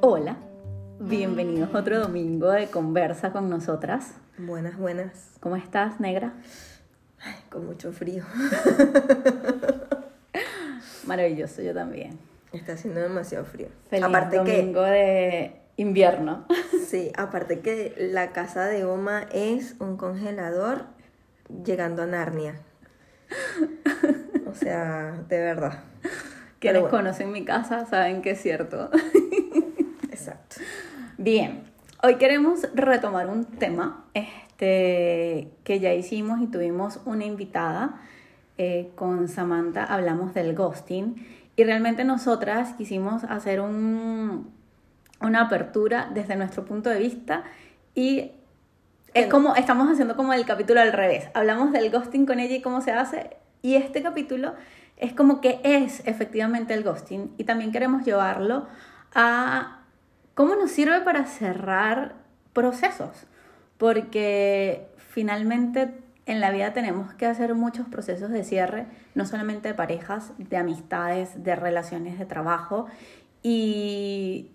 Hola, bienvenidos otro domingo de conversa con nosotras. Buenas, buenas. ¿Cómo estás, negra? Ay, con mucho frío. Maravilloso, yo también. Está haciendo demasiado frío. Feliz aparte domingo de invierno. sí, aparte que la casa de Oma es un congelador llegando a Narnia. O sea, de verdad. Quienes bueno. conocen mi casa saben que es cierto. Bien, hoy queremos retomar un tema este, que ya hicimos y tuvimos una invitada eh, con Samantha, hablamos del ghosting y realmente nosotras quisimos hacer un, una apertura desde nuestro punto de vista y es como, estamos haciendo como el capítulo al revés, hablamos del ghosting con ella y cómo se hace y este capítulo es como que es efectivamente el ghosting y también queremos llevarlo a cómo nos sirve para cerrar procesos, porque finalmente en la vida tenemos que hacer muchos procesos de cierre, no solamente de parejas, de amistades, de relaciones de trabajo y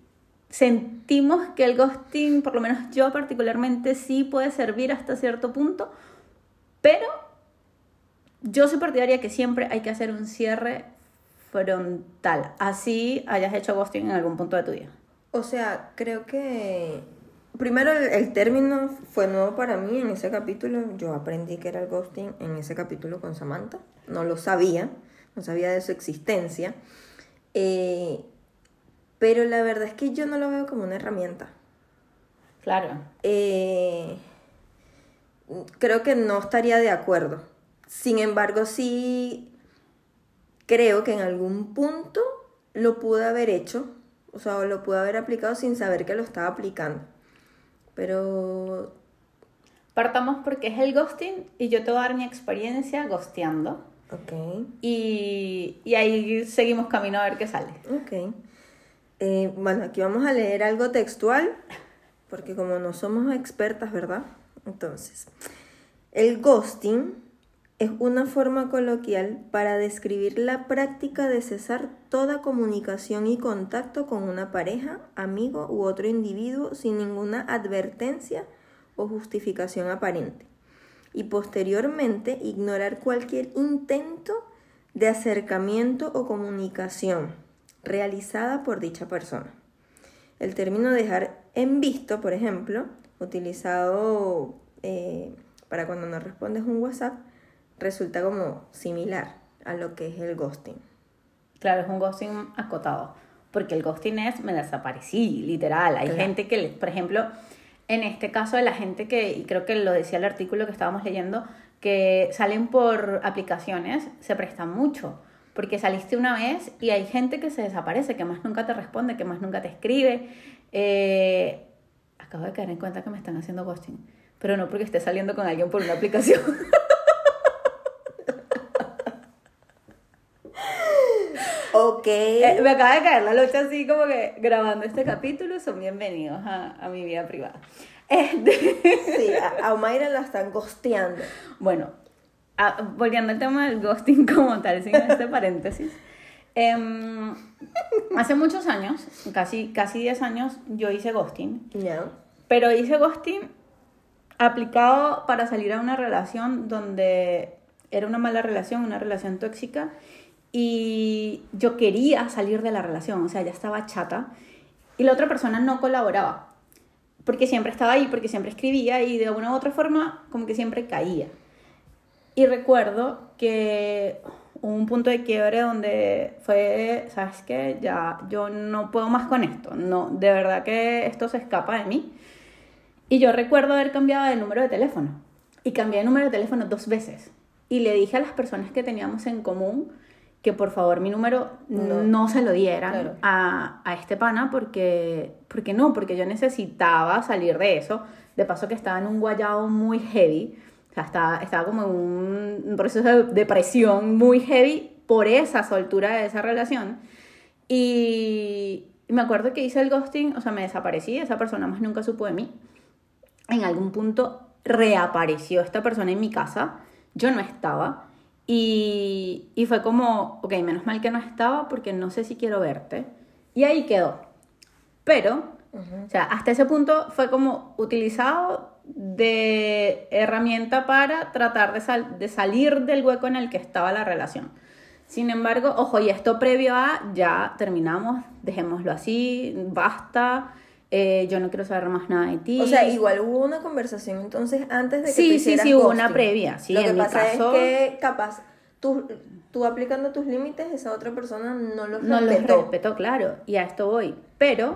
sentimos que el ghosting, por lo menos yo particularmente, sí puede servir hasta cierto punto, pero yo soy partidaria que siempre hay que hacer un cierre frontal, así hayas hecho ghosting en algún punto de tu vida. O sea, creo que primero el, el término fue nuevo para mí en ese capítulo. Yo aprendí que era el ghosting en ese capítulo con Samantha. No lo sabía, no sabía de su existencia. Eh, pero la verdad es que yo no lo veo como una herramienta. Claro. Eh, creo que no estaría de acuerdo. Sin embargo, sí creo que en algún punto lo pude haber hecho, o sea, lo pude haber aplicado sin saber que lo estaba aplicando. Pero, Partamos porque es el ghosting y yo te voy a dar mi experiencia ghosteando. ok, Y, y ahí seguimos camino a ver qué sale. ok. Eh, bueno, aquí vamos a leer algo textual, porque como no somos expertas, ¿verdad? Entonces, el ghosting es una forma coloquial para describir la práctica de cesar toda comunicación y contacto con una pareja, amigo u otro individuo sin ninguna advertencia o justificación aparente. Y posteriormente ignorar cualquier intento de acercamiento o comunicación realizada por dicha persona. El término dejar en visto, por ejemplo, utilizado eh, para cuando no respondes un WhatsApp, resulta como similar a lo que es el ghosting. Claro, es un ghosting acotado. Porque el ghosting es me desaparecí, literal. Hay Claro. gente que, por ejemplo, en este caso de la gente que, y creo que lo decía el artículo que estábamos leyendo, que salen por aplicaciones, se presta mucho. Porque saliste una vez y hay gente que se desaparece, que más nunca te responde, que más nunca te escribe. Eh, acabo de caer en cuenta que me están haciendo ghosting. Pero no porque esté saliendo con alguien por una aplicación. Ok. Eh, me acaba de caer la lucha así como que grabando este capítulo son bienvenidos a, a mi vida privada. Este, Sí, a, a Omaira la están ghosteando. bueno, a- volviendo al tema del ghosting como tal, sin este paréntesis. em, hace muchos años, casi, casi 10 años, yo hice ghosting, Ya. pero hice ghosting aplicado para salir a una relación donde era una mala relación, una relación tóxica, y yo quería salir de la relación, o sea, ya estaba chata, y la otra persona no colaboraba, porque siempre estaba ahí, porque siempre escribía, y de una u otra forma, como que siempre caía. Y recuerdo que hubo un punto de quiebre donde fue, ¿sabes qué? Ya yo no puedo más con esto, no, de verdad que esto se escapa de mí. Y yo recuerdo haber cambiado de número de teléfono. Y cambié de número de teléfono dos veces. Y le dije a las personas que teníamos en común que por favor mi número no, No. se lo dieran Claro. a, a este pana porque, porque no, porque yo necesitaba salir de eso. De paso que estaba en un guayado muy heavy. O sea, estaba, estaba como en un proceso de depresión muy heavy por esa soltura de esa relación. Y, y me acuerdo que hice el ghosting, o sea, me desaparecí, esa persona más nunca supo de mí. En algún punto reapareció esta persona en mi casa, yo no estaba. Y, y fue como, ok, menos mal que no estaba porque no sé si quiero verte. Y ahí quedó. Pero, o sea, hasta ese punto fue como utilizado de herramienta para tratar de, sal- de salir del hueco en el que estaba la relación. Sin embargo, ojo, y esto previo a ya terminamos, dejémoslo así, basta, eh, yo no quiero saber más nada de ti. O sea, igual hubo una conversación entonces antes de que Sí, tú sí, sí, hubo una previa, sí, Lo que en mi pasa caso- es que capaz tú, tú aplicando tus límites, esa otra persona no los no los respetó. respetó, claro, y a esto voy. Pero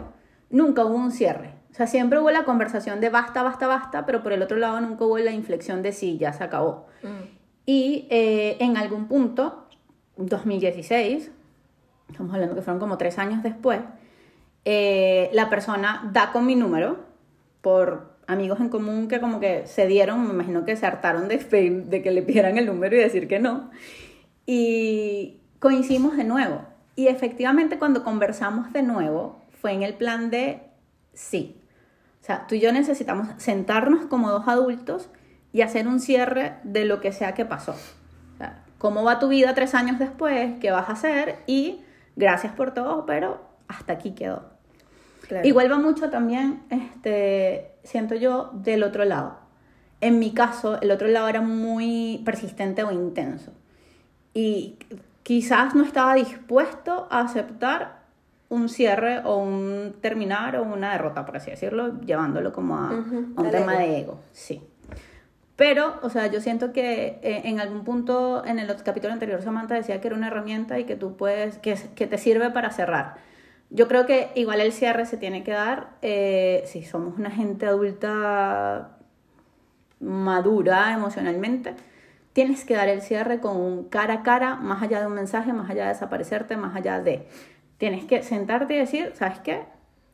nunca hubo un cierre. O sea, siempre hubo la conversación de basta, basta, basta, pero por el otro lado nunca hubo la inflexión de sí, ya se acabó. Mm. Y eh, en algún punto, 2016, estamos hablando que fueron como tres años después, eh, la persona da con mi número por amigos en común que como que se dieron, me imagino que se hartaron de, de que le pidieran el número y decir que no. Y coincidimos de nuevo. Y efectivamente cuando conversamos de nuevo fue en el plan de sí. O sea, tú y yo necesitamos sentarnos como dos adultos y hacer un cierre de lo que sea que pasó. O ¿Cómo va tu vida tres años después? ¿Qué vas a hacer? Y gracias por todo, pero hasta aquí quedó. Claro. Igual va mucho también, este, siento yo, del otro lado. En mi caso, el otro lado era muy persistente o intenso. Y quizás no estaba dispuesto a aceptar un cierre o un terminar o una derrota, por así decirlo, llevándolo como a, un tema ego. de ego. Sí. Pero, o sea, yo siento que eh, en algún punto en el capítulo anterior Samantha decía que era una herramienta y que tú puedes, que, que te sirve para cerrar. Yo creo que igual el cierre se tiene que dar eh, si somos una gente adulta madura emocionalmente. Tienes que dar el cierre con cara a cara, más allá de un mensaje, más allá de desaparecerte, más allá de... Tienes que sentarte y decir, ¿sabes qué?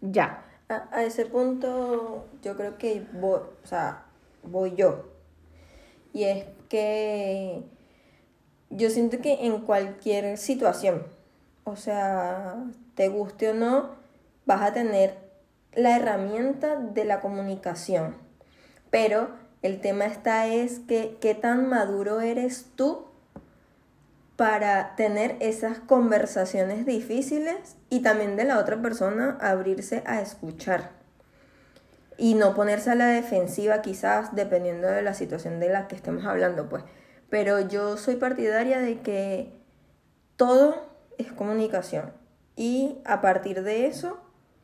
Ya. A, a ese punto yo creo que voy, o sea, voy yo. Y es que yo siento que en cualquier situación, o sea, te guste o no, vas a tener la herramienta de la comunicación. Pero el tema está es que qué tan maduro eres tú para tener esas conversaciones difíciles y también de la otra persona abrirse a escuchar y no ponerse a la defensiva quizás dependiendo de la situación de la que estemos hablando pues pero yo soy partidaria de que todo es comunicación. Y a partir de eso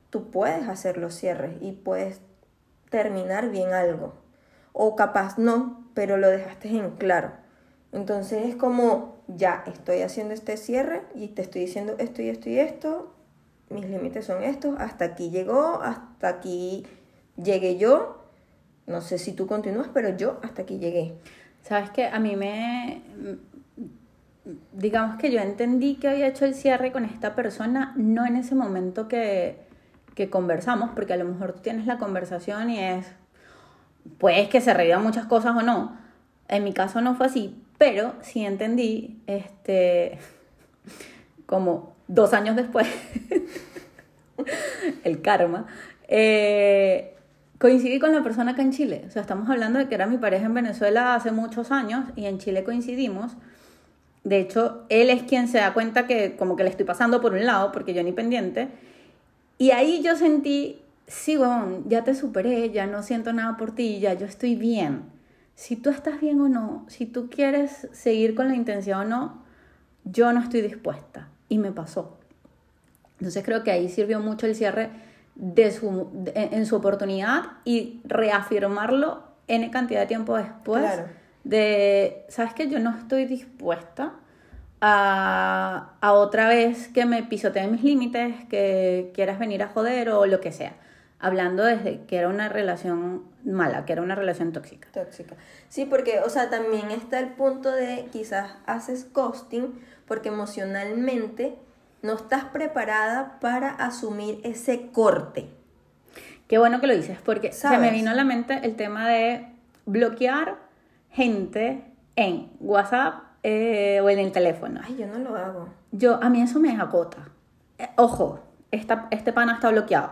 tú puedes hacer los cierres y puedes terminar bien algo. O capaz no pero lo dejaste en claro. Entonces es como, ya estoy haciendo este cierre y te estoy diciendo esto y esto y esto, mis límites son estos, hasta aquí llegó, hasta aquí llegué yo, no sé si tú continúas, pero yo hasta aquí llegué. Sabes que a mí me. Digamos que yo entendí que había hecho el cierre con esta persona, no en ese momento que, que conversamos, porque a lo mejor tú tienes la conversación y es. Pues que se revivan muchas cosas o no. En mi caso no fue así, pero sí entendí, este. Como dos años después, el karma, eh, coincidí con la persona acá en Chile. O sea, estamos hablando de que era mi pareja en Venezuela hace muchos años y en Chile coincidimos. De hecho, él es quien se da cuenta que como que le estoy pasando por un lado, porque yo ni pendiente. Y ahí yo sentí, sí, weón, ya te superé, ya no siento nada por ti, ya yo estoy bien. Si tú estás bien o no, si tú quieres seguir con la intención o no, yo no estoy dispuesta. Y me pasó. Entonces creo que ahí sirvió mucho el cierre de su, en su oportunidad y reafirmarlo en cantidad de tiempo después Claro. De, ¿sabes qué? Yo no estoy dispuesta a, a otra vez que me pisoteen mis límites, que quieras venir a joder o lo que sea. Hablando desde que era una relación mala, que era una relación tóxica. Tóxica. Sí, porque, o sea, también está el punto de quizás haces ghosting porque emocionalmente no estás preparada para asumir ese corte. Qué bueno que lo dices, porque se me vino a la mente el tema de bloquear gente en WhatsApp eh, o en el teléfono. Ay, yo no lo hago. Yo, a mí eso me agota. Eh, ojo, esta, este pana está bloqueado.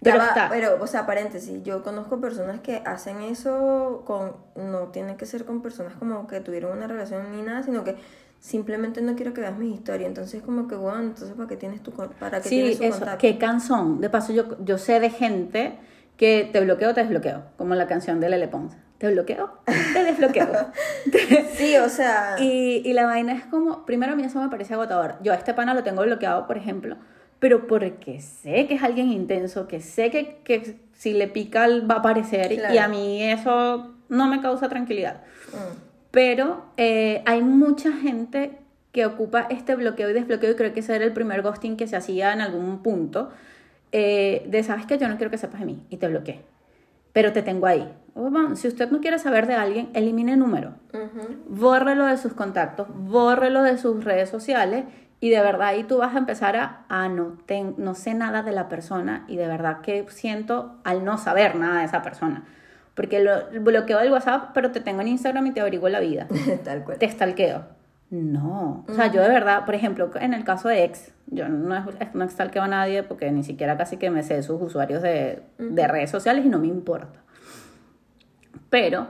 Pero va, está. pero, o sea, paréntesis, yo conozco personas que hacen eso con, no tiene que ser con personas como que tuvieron una relación ni nada, sino que simplemente no quiero que veas mi historia. Entonces, como que, bueno, entonces, ¿para qué tienes tu para qué Sí, tienes su eso, contacto? qué canción. De paso, yo, yo sé de gente que te bloqueo, te desbloqueo, como la canción de Lele Pons. Te bloqueo, te desbloqueo. Sí, o sea, y, y la vaina es como, primero a mí eso me parece agotador. Yo a este pana lo tengo bloqueado, por ejemplo, pero porque sé que es alguien intenso, que sé que, que si le pica va a aparecer y a mí eso no me causa tranquilidad. mm, Pero eh, hay mucha gente que ocupa este bloqueo y desbloqueo y creo que ese era el primer ghosting que se hacía en algún punto. eh, de, sabes que yo no quiero que sepas de mí y te bloqueé. Pero te tengo ahí. Oh, bueno, si usted no quiere saber de alguien, elimine número. ujú. Bórrelo de sus contactos, bórrelo de sus redes sociales y de verdad ahí tú vas a empezar a, ah, no, ten- no sé nada de la persona y de verdad que siento al no saber nada de esa persona. Porque lo el bloqueo del WhatsApp, pero te tengo en Instagram y te averiguo la vida Tal cual. te stalkeo. No, o sea, yo de verdad, por ejemplo, en el caso de ex, yo no, no stalkeo a nadie porque ni siquiera casi que me sé sus usuarios de, de redes sociales y no me importa. Pero,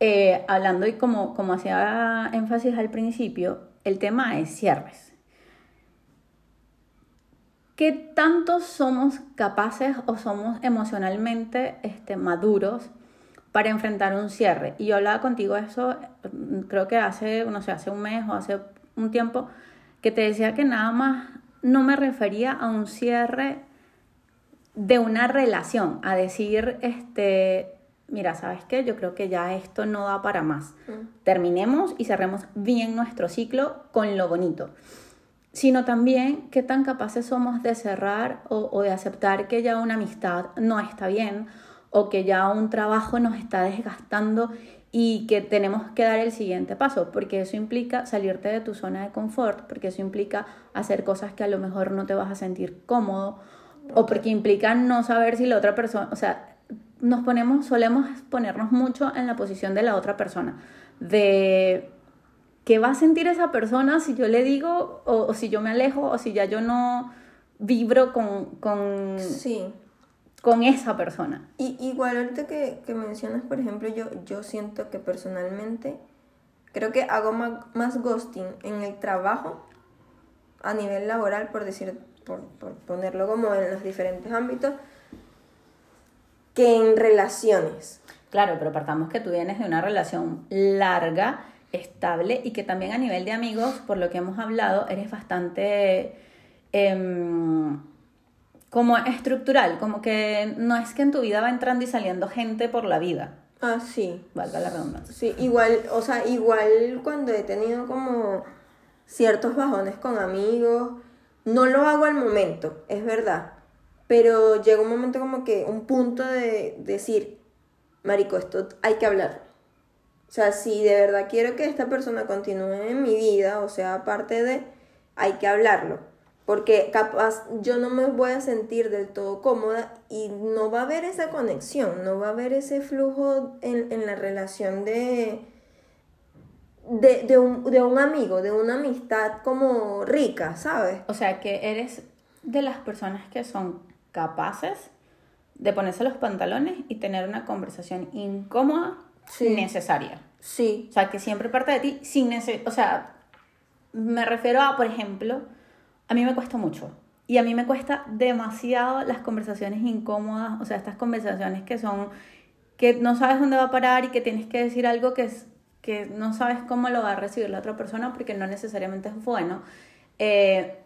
eh, hablando y como, como hacía énfasis al principio, el tema es cierres. ¿Qué tanto somos capaces o somos emocionalmente este, maduros para enfrentar un cierre? Y yo hablaba contigo eso, mm, creo que hace, no sé, hace un mes o hace un tiempo, que te decía que nada más no me refería a un cierre de una relación, a decir, este, mira, ¿sabes qué? Yo creo que ya esto no da para más. Terminemos y cerremos bien nuestro ciclo con lo bonito sino también qué tan capaces somos de cerrar o, o de aceptar que ya una amistad no está bien o que ya un trabajo nos está desgastando y que tenemos que dar el siguiente paso, porque eso implica salirte de tu zona de confort, porque eso implica hacer cosas que a lo mejor no te vas a sentir cómodo o porque implica no saber si la otra persona, o sea, nos ponemos, solemos ponernos mucho en la posición de la otra persona, de qué va a sentir esa persona si yo le digo o, o si yo me alejo o si ya yo no vibro con, con, Sí. con esa persona. Y, igual ahorita que, que mencionas, por ejemplo, yo, yo siento que personalmente creo que hago ma- más, ghosting en el trabajo a nivel laboral, por decir, por, por ponerlo como en los diferentes ámbitos, que en relaciones. Claro, pero partamos que tú vienes de una relación larga, estable y que también a nivel de amigos, por lo que hemos hablado, eres bastante em, como estructural, como que no es que en tu vida va entrando y saliendo gente por la vida, Ah, sí. valga la redundancia. Sí, igual, o sea, igual cuando he tenido como ciertos bajones con amigos, no lo hago al momento, es verdad. Pero llega un momento como que un punto de decir, Marico, esto hay que hablar. O sea, si de verdad quiero que esta persona continúe en mi vida, o sea, aparte de, hay que hablarlo. Porque capaz yo no me voy a sentir del todo cómoda y no va a haber esa conexión, no va a haber ese flujo en, en la relación de, de, de, un, de un amigo, de una amistad como rica, ¿sabes? O sea, que eres de las personas que son capaces de ponerse los pantalones y tener una conversación incómoda Sí. necesaria. Sí, O sea, que siempre parte de ti sin necesidad. O sea, me refiero a, por ejemplo, a mí me cuesta mucho. Y a mí me cuesta demasiado las conversaciones incómodas. O sea, estas conversaciones que son. que no sabes dónde va a parar y que tienes que decir algo que, es, que no sabes cómo lo va a recibir la otra persona porque no necesariamente es bueno. Eh,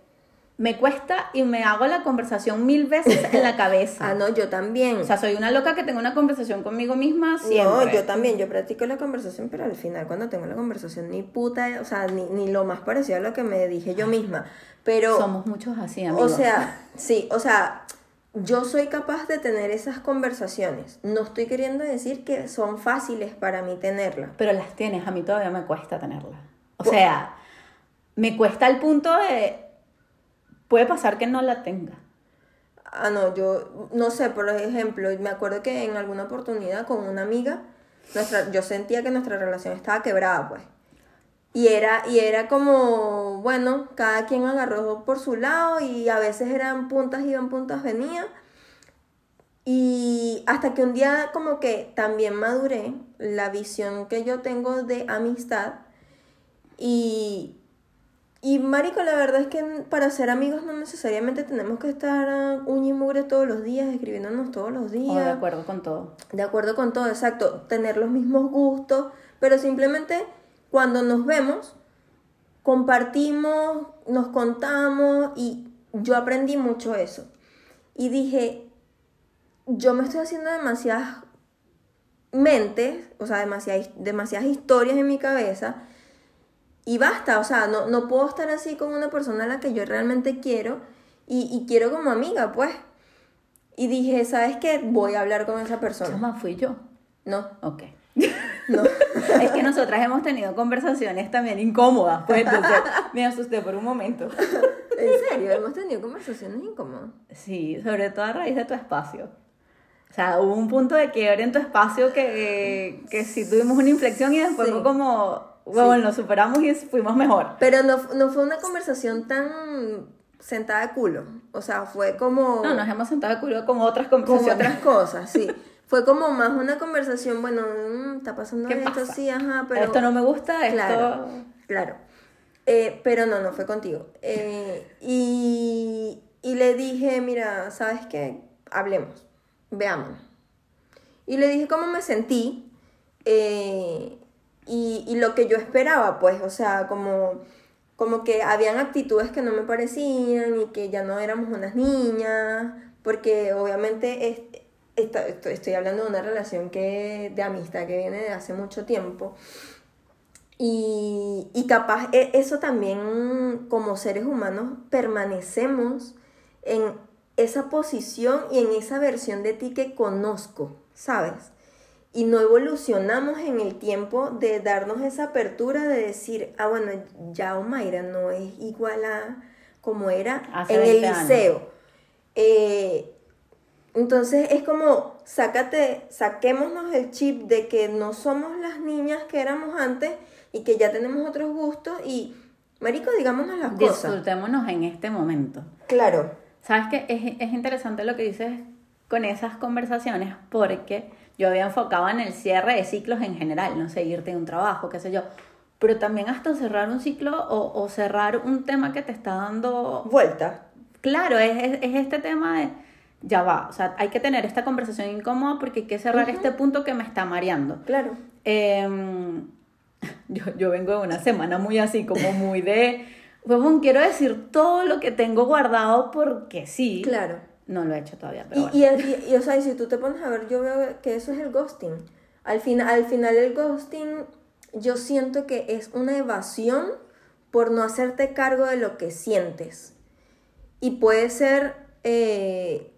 me cuesta y me hago la conversación mil veces en la cabeza. Ah, no, yo también. O sea, soy una loca que tengo una conversación conmigo misma siempre. No, yo también, yo practico la conversación, pero al final cuando tengo la conversación ni puta, o sea, ni, ni lo más parecido a lo que me dije yo misma. Pero, Somos muchos así, o amigos. sea, sí, o sea, yo soy capaz de tener esas conversaciones. No estoy queriendo decir que son fáciles para mí tenerlas. Pero las tienes, a mí todavía me cuesta tenerlas. O sea, me cuesta al punto de... Puede pasar que no la tenga. Ah, no, yo no sé, por ejemplo, me acuerdo que en alguna oportunidad con una amiga, nuestra, yo sentía que nuestra relación estaba quebrada, pues. Y era, y era como, bueno, cada quien agarró por su lado y a veces eran puntas iban, puntas venían. Y hasta que un día como que también maduré la visión que yo tengo de amistad y y Marico, la verdad es que para ser amigos no necesariamente tenemos que estar a uña y mugre todos los días, escribiéndonos todos los días. O de acuerdo con todo. De acuerdo con todo, exacto. Tener los mismos gustos, pero simplemente cuando nos vemos, compartimos, nos contamos y yo aprendí mucho eso. Y dije, yo me estoy haciendo demasiadas mentes, o sea, demasiadas, demasiadas historias en mi cabeza y basta, o sea, no, no puedo estar así con una persona a la que yo realmente quiero y, y quiero como amiga, pues. Y dije, ¿sabes qué? Voy a hablar con esa persona. más fui yo. No. Ok. No. es que nosotras hemos tenido conversaciones también incómodas, pues entonces me asusté por un momento. ¿En serio? Hemos tenido conversaciones incómodas. Sí, sobre todo a raíz de tu espacio. O sea, hubo un punto de quiebre en tu espacio que, que sí tuvimos una inflexión y después fue como, bueno, nos superamos y fuimos mejor. Pero no, no fue una conversación tan sentada de culo. O sea, fue como... No, nos hemos sentado de culo como otras conversaciones. Como otras cosas, sí. fue como más una conversación, bueno, mm, está pasando esto, sí, ajá, pero... Esto no me gusta, claro, esto... Claro, eh, pero no, no fue contigo. Eh, y, y le dije, mira, ¿sabes qué? Hablemos, veamos. Y le dije cómo me sentí eh, y, y lo que yo esperaba, pues, o sea, como como que habían actitudes que no me parecían y que ya no éramos unas niñas, porque obviamente es, estoy hablando de una relación que, de amistad que viene de hace mucho tiempo. Y, y capaz e, eso también como seres humanos permanecemos en esa posición y en esa versión de ti que conozco, ¿sabes? Y no evolucionamos en el tiempo de darnos esa apertura de decir, ah, bueno, ya Omaira no es igual a como era en el liceo. Eh, entonces es como, sácate, saquémonos el chip de que no somos las niñas que éramos antes y que ya tenemos otros gustos y, marico, digámonos las cosas. Disfrutémonos en este momento. Claro. Sabes que es, es interesante lo que dices con esas conversaciones porque yo había enfocado en el cierre de ciclos en general, no sé, irte de un trabajo, qué sé yo. Pero también hasta cerrar un ciclo o, o cerrar un tema que te está dando... Vuelta. Claro, es, es, es, este tema de... Ya va, o sea, hay que tener esta conversación incómoda porque hay que cerrar este punto que me está mareando. Claro. Eh, yo, yo vengo de una semana muy así, como muy de... Pues, quiero decir todo lo que tengo guardado porque sí. Claro no lo he hecho todavía, pero y, y, o sea, si tú te pones a ver, yo veo que eso es el ghosting. Al, fin, al final el ghosting yo siento que es una evasión por no hacerte cargo de lo que sientes. Y puede ser eh,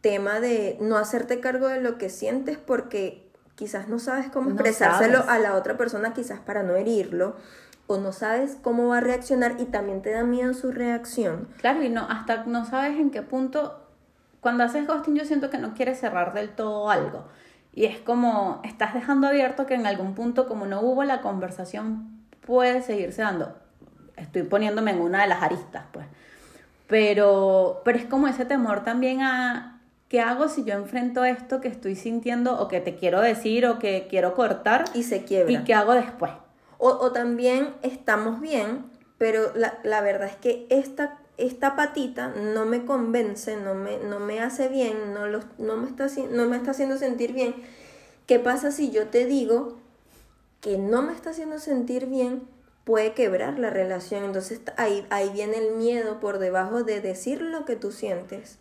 tema de no hacerte cargo de lo que sientes porque quizás no sabes cómo expresárselo a la otra persona, quizás para no herirlo o no sabes cómo va a reaccionar y también te da miedo su reacción. Claro, y no, hasta no sabes en qué punto cuando haces ghosting yo siento que no quieres cerrar del todo algo. Y es como, estás dejando abierto que en algún punto, como no hubo la conversación, puede seguirse dando. Estoy poniéndome en una de las aristas, pues. Pero, pero es como ese temor también a, ¿qué hago si yo enfrento esto que estoy sintiendo o que te quiero decir o que quiero cortar? Y se quiebra. ¿Y qué hago después? O, o también estamos bien, pero la, la verdad es que esta esta patita no me convence, no me, no me hace bien, no, no, me está, no me está haciendo sentir bien. ¿Qué pasa si yo te digo que no me está haciendo sentir bien? Puede quebrar la relación. Entonces ahí, ahí viene el miedo por debajo de decir lo que tú sientes.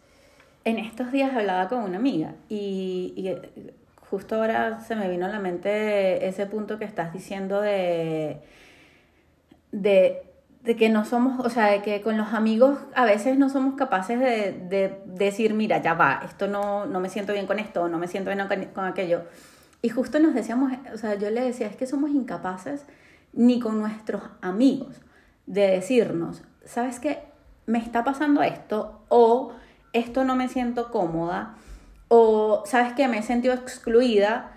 En estos días hablaba con una amiga y, y justo ahora se me vino a la mente ese punto que estás diciendo de, de de que no somos, o sea, de que con los amigos a veces no somos capaces de, de decir, mira, ya va, esto no, no me siento bien con esto, no me siento bien con, aquello. Y justo nos decíamos, o sea, yo le decía, es que somos incapaces ni con nuestros amigos de decirnos, ¿sabes qué? Me está pasando esto o esto no me siento cómoda o, ¿sabes qué? Me he sentido excluida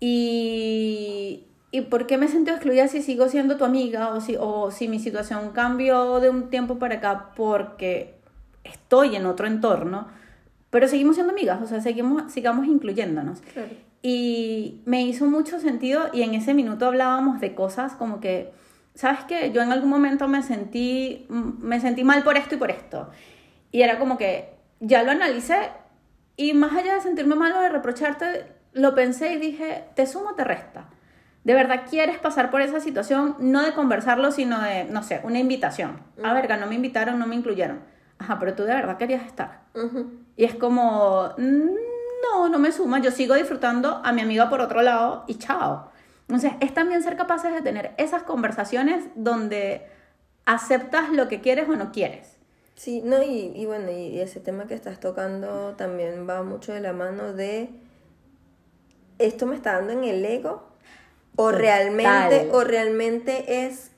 y, ¿Y por qué me siento excluida si sigo siendo tu amiga o si, o si mi situación cambió de un tiempo para acá porque estoy en otro entorno? Pero seguimos siendo amigas, o sea, seguimos, sigamos incluyéndonos. Y me hizo mucho sentido y en ese minuto hablábamos de cosas como que ¿sabes qué? Yo en algún momento me sentí, me sentí mal por esto y por esto. Y era como que ya lo analicé y más allá de sentirme mal o de reprocharte, lo pensé y dije, te sumo o te resta. De verdad quieres pasar por esa situación, no de conversarlo, sino de, no sé, una invitación. A verga, no me invitaron, no me incluyeron. Ajá, pero tú de verdad querías estar. Y es como, no, no me suma, yo sigo disfrutando a mi amiga por otro lado y chao. Entonces, es también ser capaces de tener esas conversaciones donde aceptas lo que quieres o no quieres. Sí, no, y, y bueno, y ese tema que estás tocando también va mucho de la mano de esto me está dando en el ego o realmente o realmente es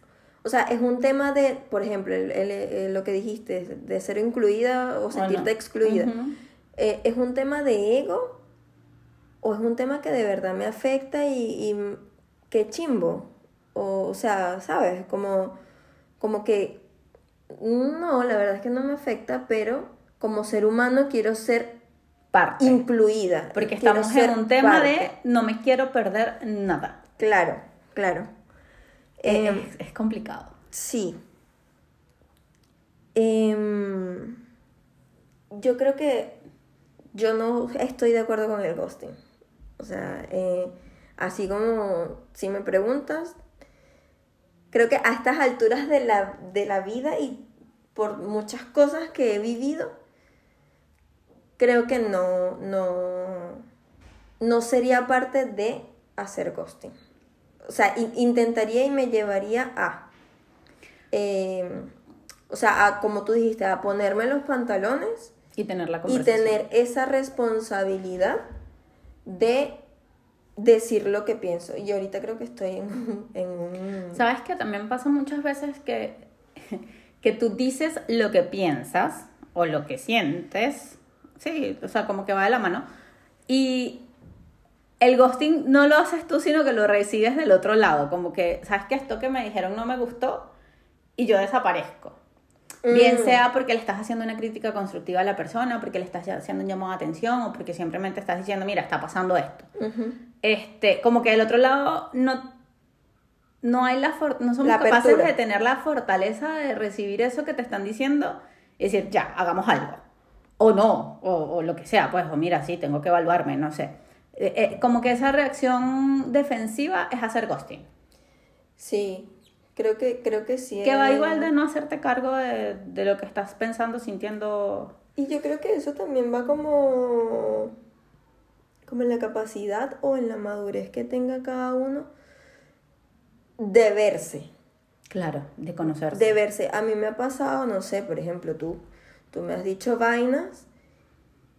o sea, es un tema de, por ejemplo, lo que dijiste, de ser incluida o sentirte excluida. Eh, ¿Es un tema de ego o es un tema que de verdad me afecta y, y qué chimbo? O, o sea, ¿sabes? Como, como que, no, la verdad es que no me afecta, pero como ser humano quiero ser parte. incluida. Porque estamos en un tema de no me quiero perder nada. Claro, claro. Eh, es, complicado. Sí. Em, yo creo que yo no estoy de acuerdo con el ghosting. O sea, eh, así como si me preguntas, creo que a estas alturas de la, de la vida y por muchas cosas que he vivido, creo que no, no, no sería parte de hacer ghosting o sea, intentaría y me llevaría a, em, o sea, a, como tú dijiste, a ponerme los pantalones y tener la y tener esa responsabilidad de decir lo que pienso. Y ahorita creo que estoy en, en un... ¿Sabes que también pasa muchas veces que, que tú dices lo que piensas o lo que sientes? Sí, o sea, como que va de la mano. Y el ghosting no lo haces tú, sino que lo recibes del otro lado. Como que, ¿sabes qué? Esto que me dijeron no me gustó y yo desaparezco. Bien mm. sea porque le estás haciendo una crítica constructiva a la persona, porque le estás haciendo un llamado de atención, o porque simplemente estás diciendo, mira, está pasando esto. este, como que del otro lado no, no hay la no somos capaces de tener la fortaleza de recibir eso que te están diciendo y decir, ya, hagamos algo. O no, o, o lo que sea, pues, o mira, sí, tengo que evaluarme, no sé. Eh, eh, como que esa reacción defensiva es hacer ghosting. Sí, creo que, creo que sí. Que va igual de no hacerte cargo de, de, lo que estás pensando, sintiendo. Y yo creo que eso también va como, como en la capacidad o en la madurez que tenga cada uno de verse. Claro, de conocerse. De verse. A mí me ha pasado, no sé, por ejemplo, tú, tú me has dicho vainas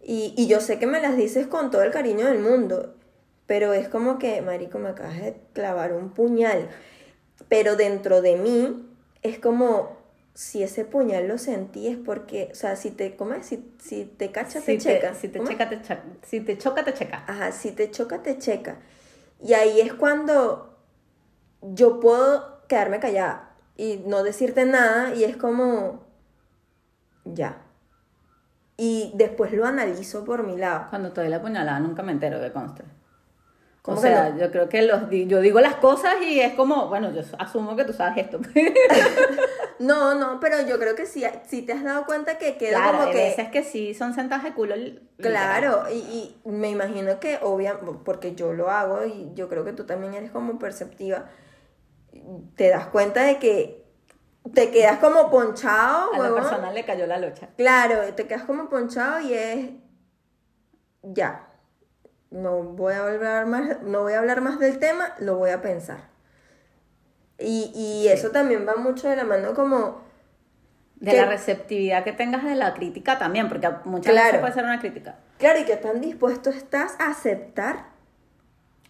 y, yo sé que me las dices con todo el cariño del mundo, pero es como que, Marico, me acabas de clavar un puñal. Pero dentro de mí es como, si ese puñal lo sentí es porque, o sea, si te, ¿cómo Si, si te cacha, te, checa. Si te, checa, te checa. Si te choca, te checa. Ajá, si te choca, te checa. Y ahí es cuando yo puedo quedarme callada y no decirte nada y es como, ya, y después lo analizo por mi lado. Cuando te doy la puñalada nunca me entero que conste. O sea, yo creo que los, yo digo las cosas y es como, bueno, yo asumo que tú sabes esto. no, no, pero yo creo que sí, sí te has dado cuenta que queda claro, como que... veces que sí son sentadas de culo. Claro, y, y, me imagino que obviamente, porque yo lo hago y yo creo que tú también eres como perceptiva, te das cuenta de que te quedas como ponchado. A la persona le cayó la locha. Claro, te quedas como ponchado y es ya. No voy a hablar más, no voy a hablar más del tema, lo voy a pensar. Y, y eso también va mucho de la mano como de la receptividad que tengas de la crítica también, porque muchas veces puede ser una crítica. Claro, y que tan dispuesto estás a aceptar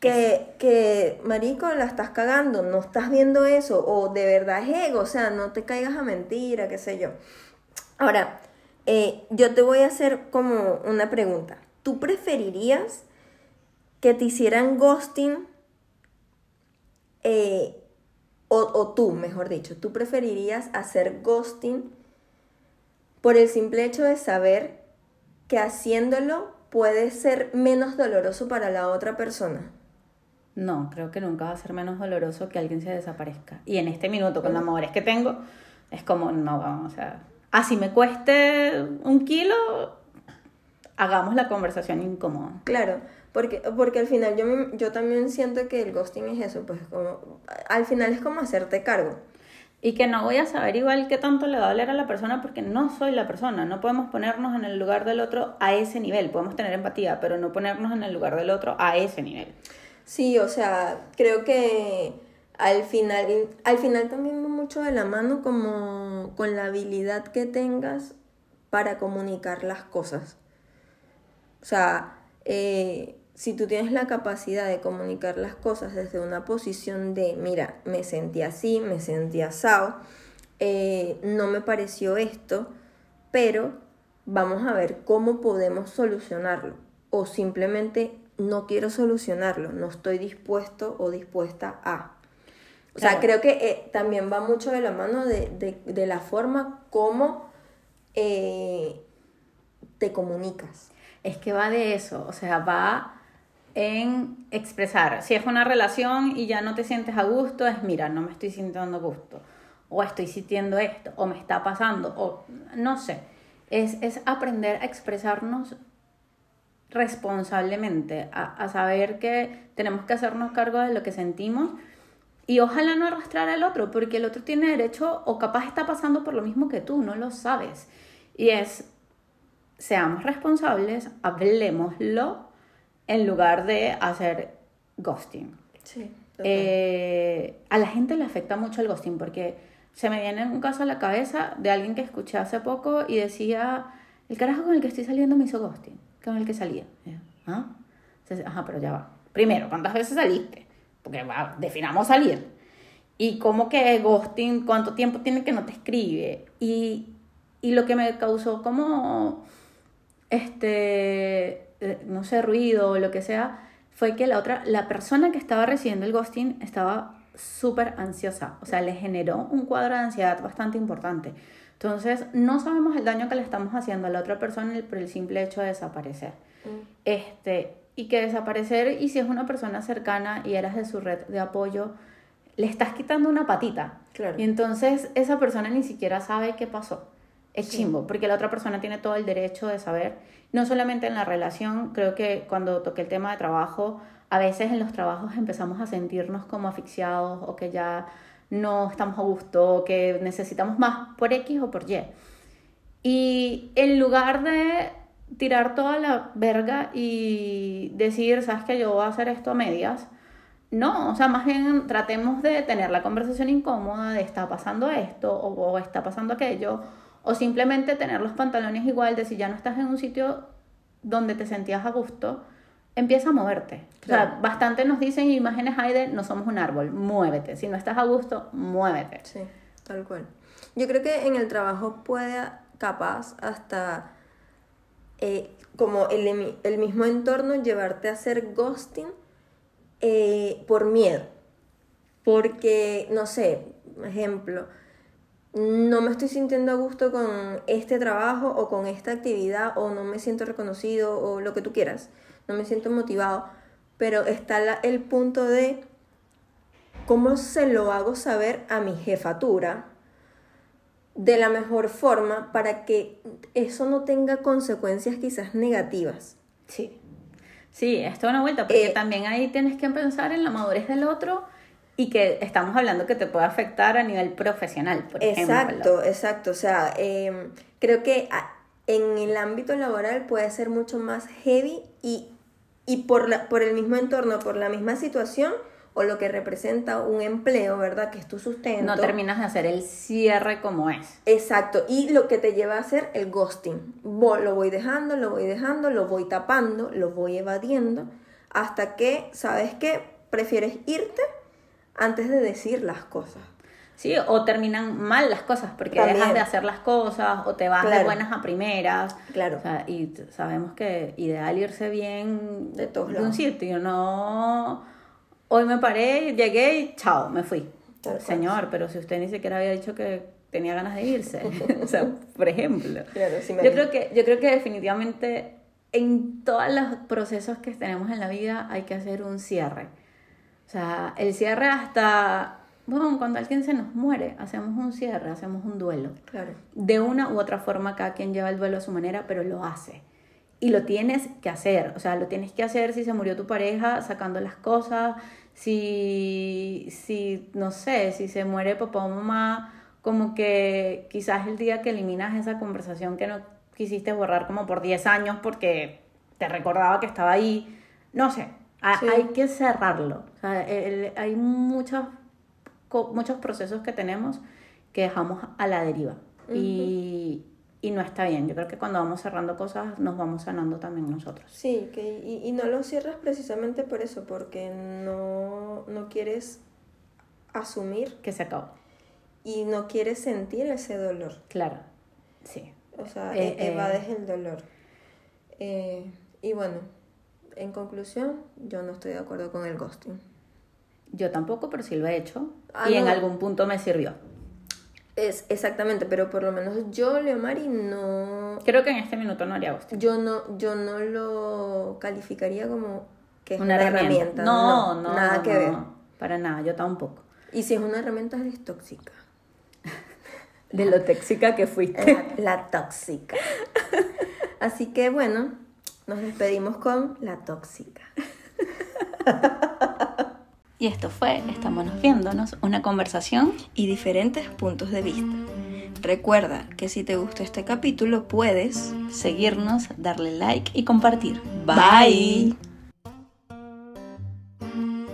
que, que, marico, la estás cagando, no estás viendo eso, o de verdad es ego, o sea, no te caigas a mentira, qué sé yo. Ahora, eh, yo te voy a hacer como una pregunta. ¿Tú preferirías que te hicieran ghosting, eh, o, o tú, mejor dicho, tú preferirías hacer ghosting por el simple hecho de saber que haciéndolo puede ser menos doloroso para la otra persona? No, creo que nunca va a ser menos doloroso que alguien se desaparezca. Y en este minuto, con los amores que tengo, es como, no, vamos, o sea, así me cueste un kilo, hagamos la conversación incómoda. Claro, porque, porque al final yo, me- yo también siento que el ghosting es eso, pues como, al final es como hacerte cargo. Y que no voy a saber igual qué tanto le va a doler a la persona porque no soy la persona. No podemos ponernos en el lugar del otro a ese nivel. Podemos tener empatía, pero no ponernos en el lugar del otro a ese nivel. Sí, o sea, creo que al final, al final también va mucho de la mano como con la habilidad que tengas para comunicar las cosas. O sea, eh, si tú tienes la capacidad de comunicar las cosas desde una posición de, mira, me sentí así, me sentí asado, eh, no me pareció esto, pero vamos a ver cómo podemos solucionarlo. O simplemente no quiero solucionarlo, no estoy dispuesto o dispuesta a. O sea, creo que eh, también va mucho de la mano de, de- de la forma como eh, te comunicas. Es que va de eso, o sea, va en expresar. Si es una relación y ya no te sientes a gusto, es mira, no me estoy sintiendo a gusto, o estoy sintiendo esto, o me está pasando, o no sé. Es, es aprender a expresarnos responsablemente, a, a saber que tenemos que hacernos cargo de lo que sentimos y ojalá no arrastrar al otro, porque el otro tiene derecho o capaz está pasando por lo mismo que tú, no lo sabes. Y es, seamos responsables, hablemoslo en lugar de hacer ghosting. Sí. Eh, a la gente le afecta mucho el ghosting porque se me viene un caso a la cabeza de alguien que escuché hace poco y decía, el carajo con el que estoy saliendo me hizo ghosting, con el que salía. ¿Ah? Entonces, ajá, pero ya va. Primero, ¿cuántas veces saliste? Porque va, definamos salir. Y cómo que ghosting, cuánto tiempo tiene que no te escribe. Y, y lo que me causó como, este, eh, no sé, ruido o lo que sea, fue que la otra, la persona que estaba recibiendo el ghosting estaba súper ansiosa, o sea, le generó un cuadro de ansiedad bastante importante. Entonces, no sabemos el daño que le estamos haciendo a la otra persona por el simple hecho de desaparecer. Este, y que desaparecer, y si es una persona cercana y eras de su red de apoyo, le estás quitando una patita. Claro. Y entonces esa persona ni siquiera sabe qué pasó. Es chimbo, porque la otra persona tiene todo el derecho de saber, no solamente en la relación, creo que cuando toqué el tema de trabajo, a veces en los trabajos empezamos a sentirnos como asfixiados o que ya no estamos a gusto, que necesitamos más por X o por Y. Y en lugar de tirar toda la verga y decir, sabes que yo voy a hacer esto a medias, no, o sea, más bien tratemos de tener la conversación incómoda de está pasando esto o, o está pasando aquello, o simplemente tener los pantalones igual de si ya no estás en un sitio donde te sentías a gusto, empieza a moverte. O sea, Claro. bastante nos dicen imágenes hay de no somos un árbol, muévete. Si no estás a gusto, muévete. Sí, tal cual. Yo creo que en el trabajo puede capaz hasta eh, como el, el mismo entorno llevarte a hacer ghosting eh, por miedo. Porque, no sé, ejemplo, no me estoy sintiendo a gusto con este trabajo o con esta actividad o no me siento reconocido o lo que tú quieras, no me siento motivado, pero está la- el punto de cómo se lo hago saber a mi jefatura de la mejor forma para que eso no tenga consecuencias quizás negativas. Sí. Sí, es toda una vuelta, porque Eh, también ahí tienes que pensar en la madurez del otro y que estamos hablando que te puede afectar a nivel profesional, por ejemplo. Exacto, exacto. O sea, em, creo que en el ámbito laboral puede ser mucho más heavy y, y por, la, por el mismo entorno, por la misma situación o lo que representa un empleo, ¿verdad? Que es tu sustento. No terminas de hacer el cierre como es. Exacto, y lo que te lleva a hacer el ghosting. Lo voy dejando, lo voy dejando, lo voy tapando, lo voy evadiendo, hasta que, ¿sabes qué? Prefieres irte antes de decir las cosas. Sí, o terminan mal las cosas porque También. dejas de hacer las cosas o te vas de buenas a primeras. Claro. O sea, y sabemos que ideal irse bien De todos un lados. sitio, no hoy me paré, llegué y chao, me fui. Tal cual. Señor, pero si usted ni siquiera había dicho que tenía ganas de irse. o sea, por ejemplo. Claro, sí me yo creo que yo creo que definitivamente en todos los procesos que tenemos en la vida hay que hacer un cierre. O sea, el cierre hasta, bueno, cuando alguien se nos muere, hacemos un cierre, hacemos un duelo. Claro. De una u otra forma, cada quien lleva el duelo a su manera, pero lo hace. Y lo tienes que hacer, o sea, lo tienes que hacer si se murió tu pareja, sacando las cosas, si, si no sé, si se muere papá o mamá, como que quizás el día que eliminas esa conversación que no quisiste borrar como por 10 años porque te recordaba que estaba ahí, no sé, Sí. hay que cerrarlo. O sea, el- hay muchos, co- muchos procesos que tenemos que dejamos a la deriva y, y no está bien. Yo creo que cuando vamos cerrando cosas nos vamos sanando también nosotros. Sí, que, y, y no lo cierras precisamente por eso, porque no, no quieres asumir Que se acabó. y no quieres sentir ese dolor. Claro, sí. O sea, Eh, e- eh. evades el dolor. Eh, y bueno, en conclusión, yo no estoy de acuerdo con el ghosting. Yo tampoco, pero sí lo he hecho Ah, y en algún punto me sirvió. Es exactamente, pero por lo menos yo, Leomari, no, Creo que en este minuto no haría ghosting. yo no, yo no lo calificaría como que es Una herramienta. No, no, nada no, que no, ver. Para nada, yo tampoco. Y si es una herramienta es tóxica. De lo tóxica que fuiste. La, la tóxica. Así que bueno, nos despedimos con la tóxica. Y esto fue Estamos viéndonos, una conversación. y diferentes puntos de vista. Recuerda que si te gustó este capítulo puedes Seguirnos, darle like y compartir. Bye.